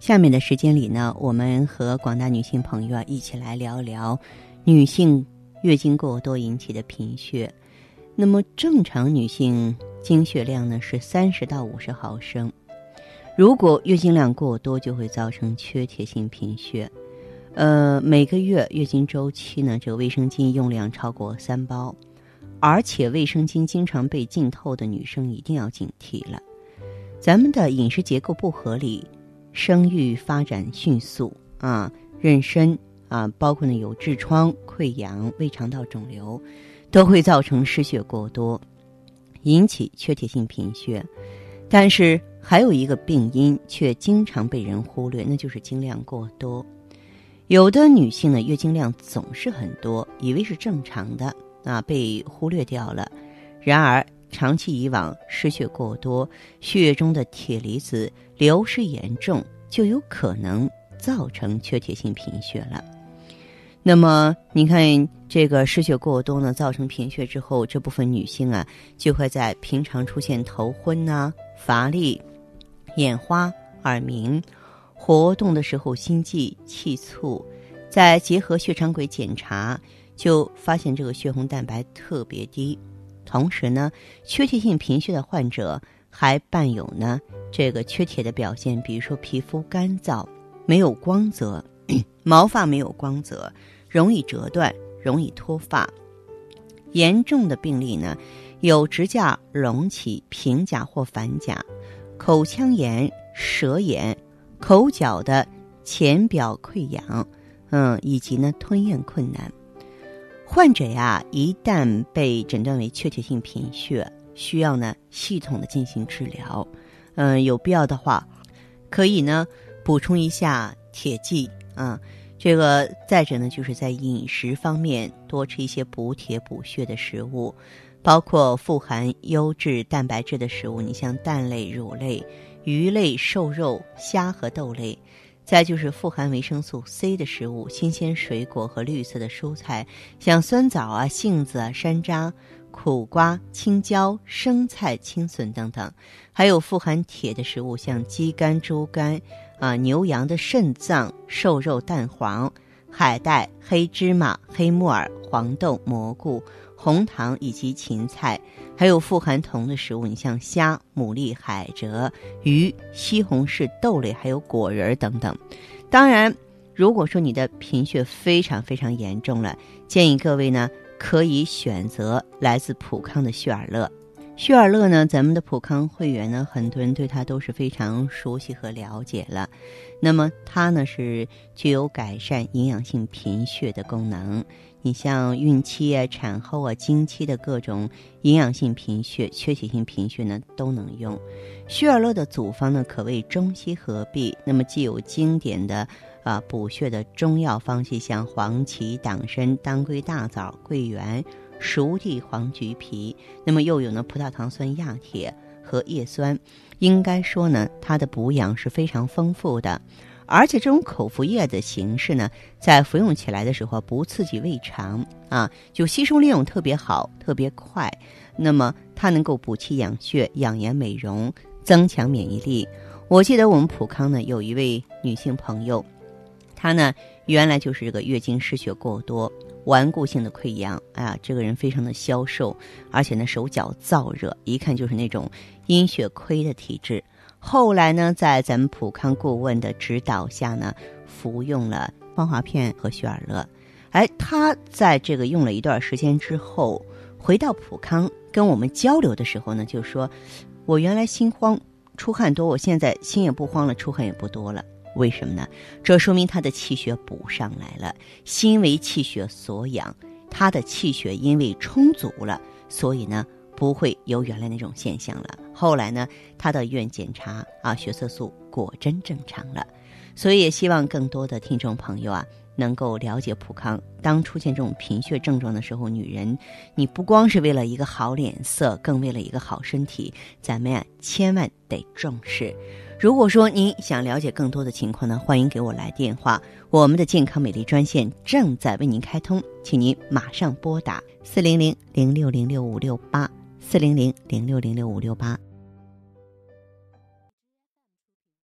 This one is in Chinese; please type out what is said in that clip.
下面的时间里呢，我们和广大女性朋友啊一起来聊聊女性月经过多引起的贫血。那么正常女性经血量呢是三十到五十毫升，如果月经量过多，就会造成缺铁性贫血。呃，每个月月经周期呢，这个卫生巾用量超过三包，而且卫生巾经常被浸透的女生一定要警惕了。咱们的饮食结构不合理。生育发展迅速啊，妊娠啊，包括呢有痔疮、溃疡、胃肠道肿瘤，都会造成失血过多，引起缺铁性贫血。但是还有一个病因却经常被人忽略，那就是经量过多。有的女性呢，月经量总是很多，以为是正常的啊，被忽略掉了。然而长期以往，失血过多，血液中的铁离子流失严重，就有可能造成缺铁性贫血了。那么，你看这个失血过多呢，造成贫血之后，这部分女性啊，就会在平常出现头昏呐、乏力、眼花、耳鸣，活动的时候心悸气促，再结合血常规检查，就发现这个血红蛋白特别低。同时呢，缺铁性贫血的患者还伴有呢这个缺铁的表现，比如说皮肤干燥、没有光泽、毛发没有光泽、容易折断、容易脱发。严重的病例呢，有指甲隆起、平甲或反甲、口腔炎、舌炎、口角的浅表溃疡，嗯，以及呢吞咽困难。患者呀，一旦被诊断为缺铁性贫血，需要呢系统的进行治疗。嗯，有必要的话，可以呢补充一下铁剂啊。这个再者呢，就是在饮食方面多吃一些补铁补血的食物，包括富含优质蛋白质的食物，你像蛋类、乳类、鱼类、瘦肉、虾和豆类。再就是富含维生素 C 的食物，新鲜水果和绿色的蔬菜，像酸枣啊、杏子啊、山楂、苦瓜、青椒、生菜、青笋等等；还有富含铁的食物，像鸡肝、猪肝啊、牛羊的肾脏、瘦肉、蛋黄、海带、黑芝麻、黑木耳、黄豆、蘑菇。红糖以及芹菜，还有富含铜的食物，你像虾、牡蛎、海蜇、鱼、西红柿、豆类，还有果仁等等。当然，如果说你的贫血非常非常严重了，建议各位呢可以选择来自普康的血尔乐。血尔乐呢，咱们的普康会员呢，很多人对它都是非常熟悉和了解了。那么它呢是具有改善营养性贫血的功能。你像孕期啊、产后啊、经期的各种营养性贫血、缺铁性贫血呢，都能用。血尔乐的组方呢，可谓中西合璧。那么既有经典的啊补血的中药方剂，像黄芪、党参、当归、大枣、桂圆。熟地黄橘皮，那么又有呢葡萄糖酸亚铁和叶酸，应该说呢，它的补养是非常丰富的，而且这种口服液的形式呢，在服用起来的时候不刺激胃肠啊，就吸收利用特别好，特别快。那么它能够补气养血、养颜美容、增强免疫力。我记得我们普康呢有一位女性朋友，她呢原来就是这个月经失血过多。顽固性的溃疡，哎呀，这个人非常的消瘦，而且呢手脚燥热，一看就是那种阴血亏的体质。后来呢，在咱们普康顾问的指导下呢，服用了芳华片和血尔乐。哎，他在这个用了一段时间之后，回到普康跟我们交流的时候呢，就说：“我原来心慌出汗多，我现在心也不慌了，出汗也不多了。”为什么呢？这说明他的气血补上来了，心为气血所养，他的气血因为充足了，所以呢不会有原来那种现象了。后来呢，他到医院检查啊，血色素果真正常了。所以也希望更多的听众朋友啊，能够了解普康。当出现这种贫血症状的时候，女人你不光是为了一个好脸色，更为了一个好身体，咱们呀千万得重视。如果说您想了解更多的情况呢，欢迎给我来电话，我们的健康美丽专线正在为您开通，请您马上拨打四零零零六零六五六八四零零零六零六五六八。